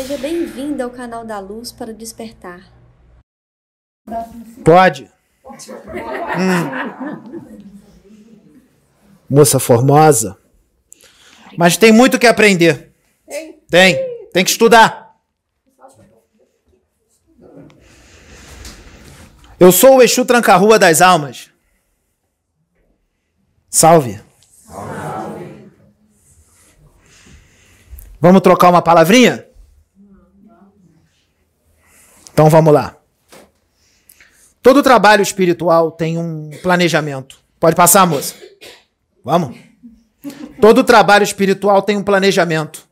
Seja bem-vindo ao canal da Luz para Despertar. Pode. Hum. Moça formosa. Mas tem muito que aprender. Tem. Tem que estudar. Eu sou o Exu Tranca-Rua das Almas. Salve. Salve. Vamos trocar uma palavrinha? Então vamos lá. Todo trabalho espiritual tem um planejamento. Pode passar, moça. Vamos. Todo trabalho espiritual tem um planejamento.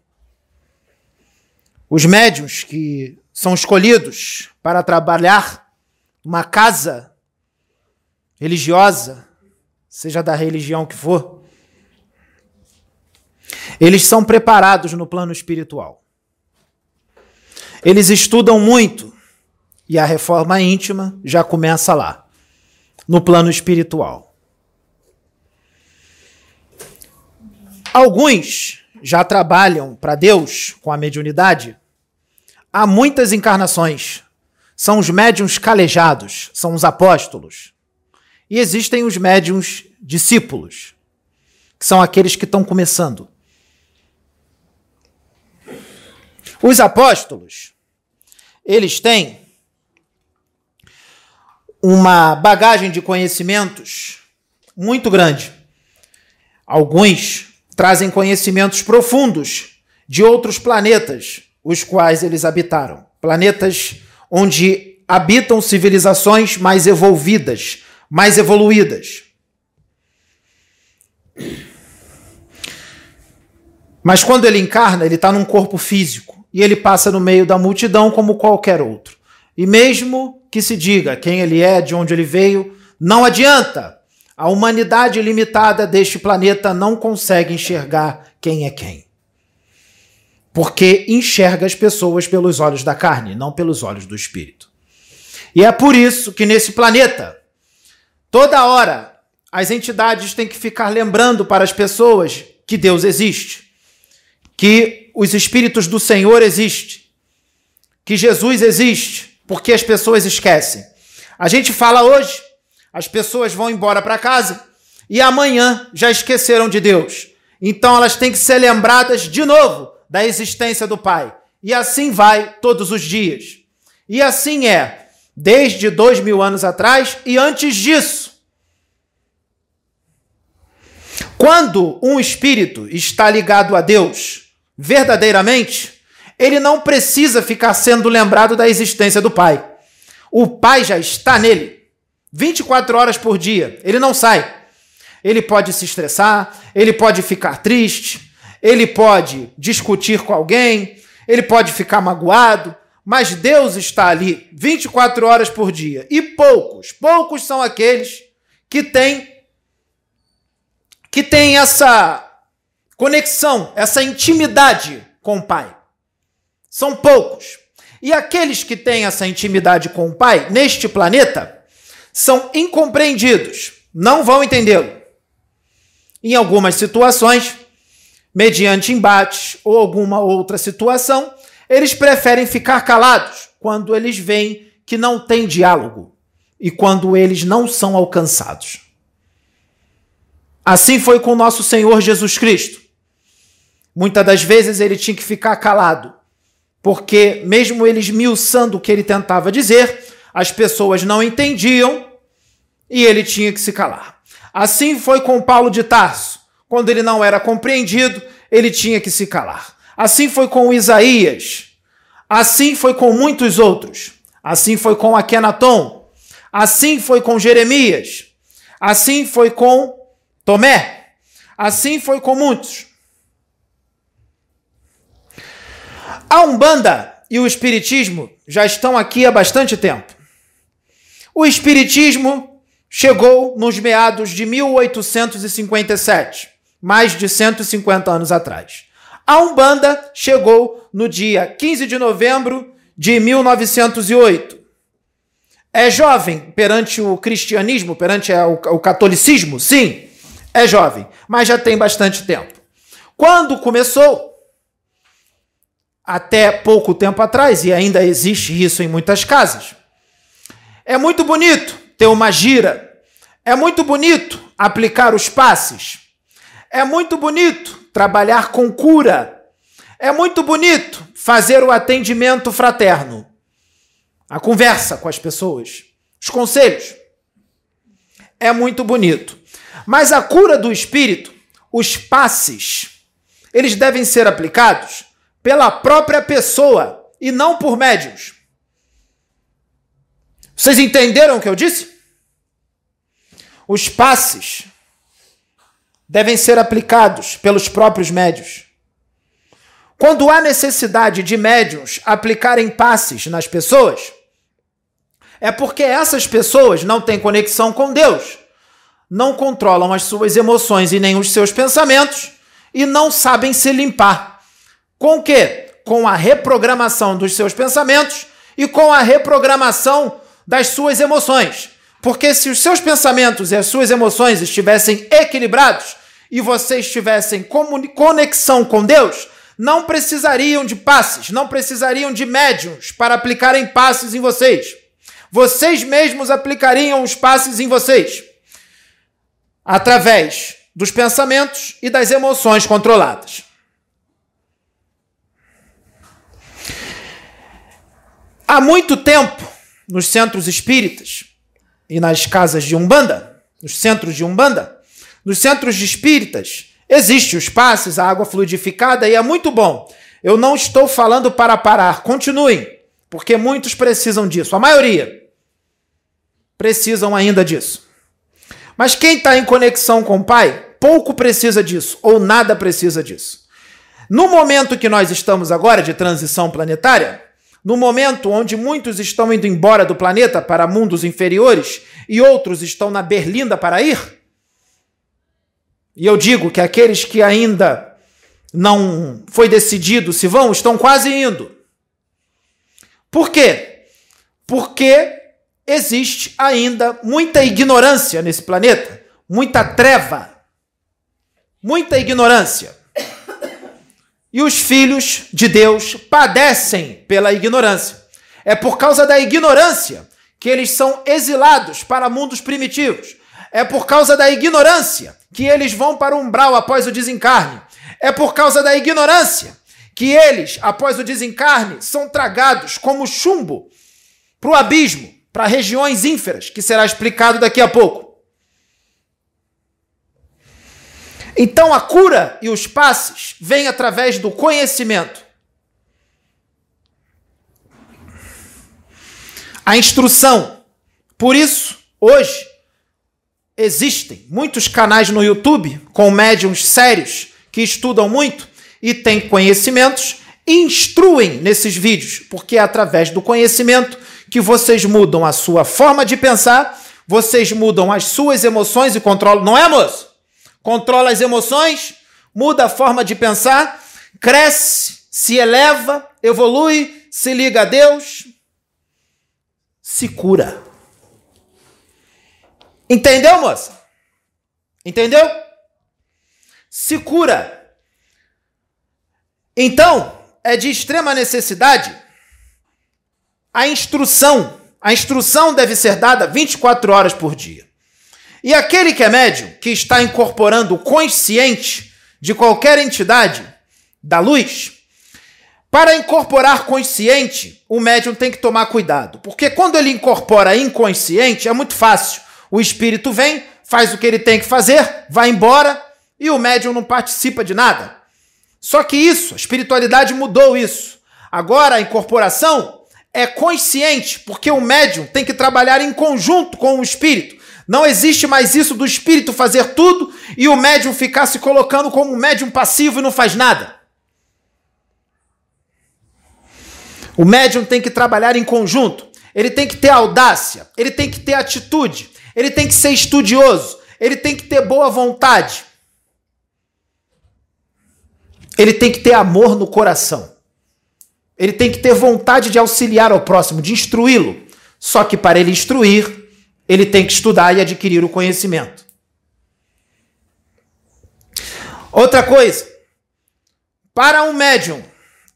Os médios que são escolhidos para trabalhar uma casa religiosa, seja da religião que for, eles são preparados no plano espiritual. Eles estudam muito e a reforma íntima já começa lá, no plano espiritual. Alguns já trabalham para Deus com a mediunidade há muitas encarnações. São os médiums calejados, são os apóstolos. E existem os médiums discípulos, que são aqueles que estão começando. Os apóstolos, eles têm uma bagagem de conhecimentos muito grande. Alguns trazem conhecimentos profundos de outros planetas, os quais eles habitaram. Planetas onde habitam civilizações mais evolvidas, mais evoluídas. Mas quando ele encarna, ele está num corpo físico e ele passa no meio da multidão como qualquer outro. E mesmo que se diga quem ele é, de onde ele veio, não adianta. A humanidade limitada deste planeta não consegue enxergar quem é quem. Porque enxerga as pessoas pelos olhos da carne, não pelos olhos do espírito. E é por isso que nesse planeta, toda hora, as entidades têm que ficar lembrando para as pessoas que Deus existe, que os espíritos do Senhor existem, que Jesus existe, porque as pessoas esquecem. A gente fala hoje, as pessoas vão embora para casa e amanhã já esqueceram de Deus. Então elas têm que ser lembradas de novo da existência do Pai. E assim vai todos os dias. E assim é, desde dois mil anos atrás e antes disso. Quando um espírito está ligado a Deus verdadeiramente, ele não precisa ficar sendo lembrado da existência do Pai. O Pai já está nele. 24 horas por dia. Ele não sai. Ele pode se estressar, ele pode ficar triste, ele pode discutir com alguém, ele pode ficar magoado, mas Deus está ali 24 horas por dia. E poucos, poucos são aqueles que têm que têm essa conexão, essa intimidade com o Pai. São poucos. E aqueles que têm essa intimidade com o Pai neste planeta são incompreendidos, não vão entendê-lo. Em algumas situações, mediante embates ou alguma outra situação, eles preferem ficar calados quando eles veem que não tem diálogo e quando eles não são alcançados. Assim foi com nosso Senhor Jesus Cristo. Muitas das vezes ele tinha que ficar calado porque, mesmo ele esmiuçando o que ele tentava dizer, as pessoas não entendiam e ele tinha que se calar. Assim foi com Paulo de Tarso. Quando ele não era compreendido, ele tinha que se calar. Assim foi com Isaías. Assim foi com muitos outros. Assim foi com Akenaton. Assim foi com Jeremias. Assim foi com Tomé. Assim foi com muitos. A Umbanda e o Espiritismo já estão aqui há bastante tempo. O Espiritismo chegou nos meados de 1857, mais de 150 anos atrás. A Umbanda chegou no dia 15 de novembro de 1908. É jovem perante o cristianismo, perante o catolicismo? Sim, é jovem, mas já tem bastante tempo. Quando começou, até pouco tempo atrás, e ainda existe isso em muitas casas. É muito bonito ter uma gira, é muito bonito aplicar os passes, é muito bonito trabalhar com cura, é muito bonito fazer o atendimento fraterno, a conversa com as pessoas, os conselhos. É muito bonito. Mas a cura do espírito, os passes, eles devem ser aplicados pela própria pessoa e não por médios. Vocês entenderam o que eu disse? Os passes devem ser aplicados pelos próprios médios. Quando há necessidade de médios aplicarem passes nas pessoas, é porque essas pessoas não têm conexão com Deus, não controlam as suas emoções e nem os seus pensamentos e não sabem se limpar. Com o quê? Com a reprogramação dos seus pensamentos e com a reprogramação das suas emoções. Porque se os seus pensamentos e as suas emoções estivessem equilibrados e vocês tivessem conexão com Deus, não precisariam de passes, não precisariam de médiums para aplicarem passes em vocês. Vocês mesmos aplicariam os passes em vocês através dos pensamentos e das emoções controladas. Há muito tempo, nos centros espíritas e nas casas de Umbanda, nos centros de Umbanda, nos centros de espíritas, existe os passes, a água fluidificada e é muito bom. Eu não estou falando para parar, continuem, porque muitos precisam disso, a maioria precisam ainda disso. Mas quem está em conexão com o Pai, pouco precisa disso, ou nada precisa disso. No momento que nós estamos agora de transição planetária, no momento onde muitos estão indo embora do planeta para mundos inferiores e outros estão na berlinda para ir, e eu digo que aqueles que ainda não foi decidido se vão, estão quase indo. Por quê? Porque existe ainda muita ignorância nesse planeta, muita treva, muita ignorância. E os filhos de Deus padecem pela ignorância. É por causa da ignorância que eles são exilados para mundos primitivos. É por causa da ignorância que eles vão para o umbral após o desencarne. É por causa da ignorância que eles, após o desencarne, são tragados como chumbo para o abismo, para regiões ínferas, que será explicado daqui a pouco. Então a cura e os passes vêm através do conhecimento. A instrução. Por isso, hoje, existem muitos canais no YouTube com médiums sérios que estudam muito e têm conhecimentos instruem nesses vídeos, porque é através do conhecimento que vocês mudam a sua forma de pensar, vocês mudam as suas emoções e controlam. Não é, moço? Controla as emoções, muda a forma de pensar, cresce, se eleva, evolui, se liga a Deus, se cura. Entendeu, moça? Entendeu? Se cura. Então, é de extrema necessidade a instrução. A instrução deve ser dada 24 horas por dia. E aquele que é médium, que está incorporando o consciente de qualquer entidade da luz, para incorporar consciente, o médium tem que tomar cuidado. Porque quando ele incorpora inconsciente, é muito fácil. O espírito vem, faz o que ele tem que fazer, vai embora e o médium não participa de nada. Só que isso, a espiritualidade mudou isso. Agora a incorporação é consciente, porque o médium tem que trabalhar em conjunto com o espírito. Não existe mais isso do espírito fazer tudo e o médium ficar se colocando como um médium passivo e não faz nada. O médium tem que trabalhar em conjunto. Ele tem que ter audácia, ele tem que ter atitude, ele tem que ser estudioso, ele tem que ter boa vontade. Ele tem que ter amor no coração. Ele tem que ter vontade de auxiliar ao próximo, de instruí-lo. Só que para ele instruir, ele tem que estudar e adquirir o conhecimento. Outra coisa, para um médium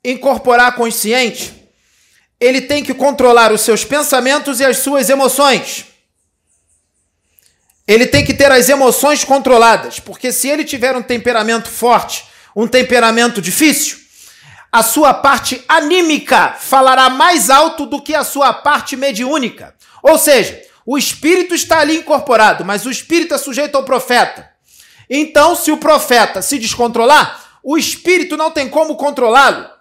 incorporar consciente, ele tem que controlar os seus pensamentos e as suas emoções. Ele tem que ter as emoções controladas, porque se ele tiver um temperamento forte, um temperamento difícil, a sua parte anímica falará mais alto do que a sua parte mediúnica. Ou seja, o espírito está ali incorporado, mas o espírito é sujeito ao profeta. Então, se o profeta se descontrolar, o espírito não tem como controlá-lo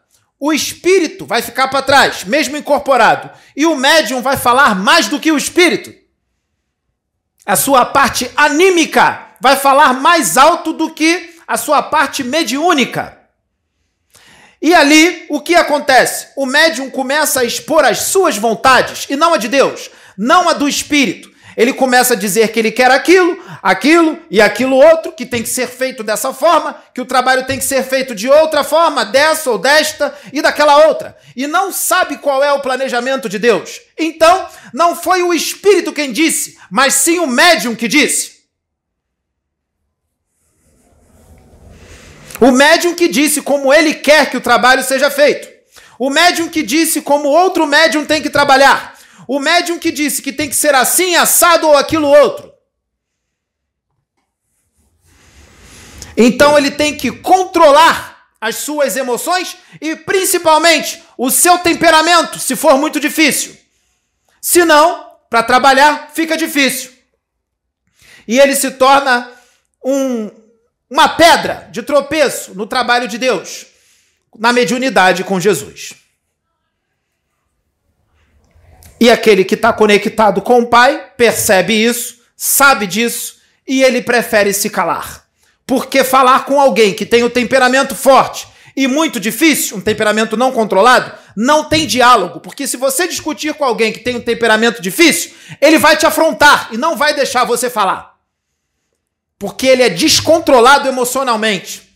o espírito vai ficar para trás, mesmo incorporado, e o médium vai falar mais do que o espírito. A sua parte anímica vai falar mais alto do que a sua parte mediúnica. E ali, o que acontece? O médium começa a expor as suas vontades, e não a de Deus, não a do espírito. Ele começa a dizer que ele quer aquilo, aquilo e aquilo outro, que tem que ser feito dessa forma, que o trabalho tem que ser feito de outra forma, dessa ou desta e daquela outra. E não sabe qual é o planejamento de Deus. Então, não foi o Espírito quem disse, mas sim o médium que disse. O médium que disse como ele quer que o trabalho seja feito. O médium que disse como outro médium tem que trabalhar. O médium que disse que tem que ser assim, assado ou aquilo outro. Então ele tem que controlar as suas emoções e principalmente o seu temperamento, se for muito difícil. Se não, para trabalhar fica difícil. E ele se torna um, uma pedra de tropeço no trabalho de Deus, na mediunidade com Jesus. E aquele que está conectado com o Pai percebe isso, sabe disso e ele prefere se calar. Porque falar com alguém que tem o temperamento forte e muito difícil, um temperamento não controlado, não tem diálogo. Porque se você discutir com alguém que tem um temperamento difícil, ele vai te afrontar e não vai deixar você falar. Porque ele é descontrolado emocionalmente.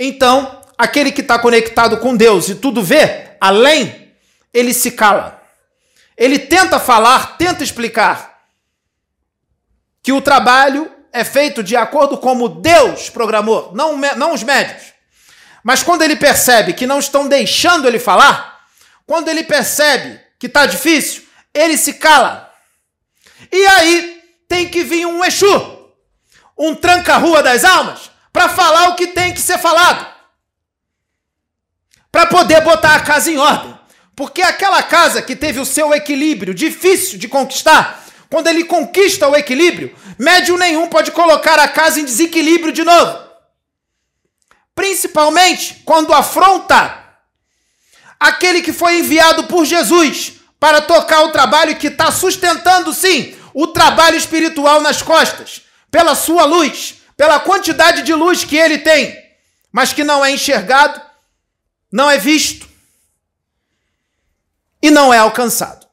Então, aquele que está conectado com Deus e tudo vê, além, ele se cala. Ele tenta falar, tenta explicar que o trabalho é feito de acordo como Deus programou, não, não os médios. Mas quando ele percebe que não estão deixando ele falar, quando ele percebe que está difícil, ele se cala. E aí tem que vir um Exu, um tranca-rua das almas, para falar o que tem que ser falado. Para poder botar a casa em ordem. Porque aquela casa que teve o seu equilíbrio difícil de conquistar, quando ele conquista o equilíbrio, médium nenhum pode colocar a casa em desequilíbrio de novo. Principalmente quando afronta aquele que foi enviado por Jesus para tocar o trabalho que está sustentando, sim, o trabalho espiritual nas costas, pela sua luz, pela quantidade de luz que ele tem, mas que não é enxergado, não é visto e não é alcançado.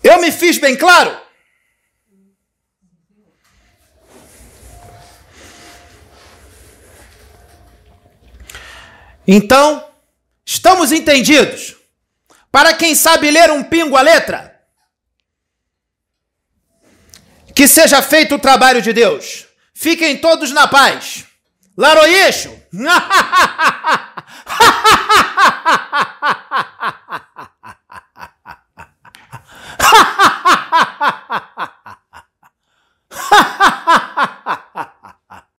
Eu me fiz bem claro? Então, estamos entendidos? Para quem sabe ler um pingo a letra, que seja feito o trabalho de Deus. Fiquem todos na paz. Laroyeixo!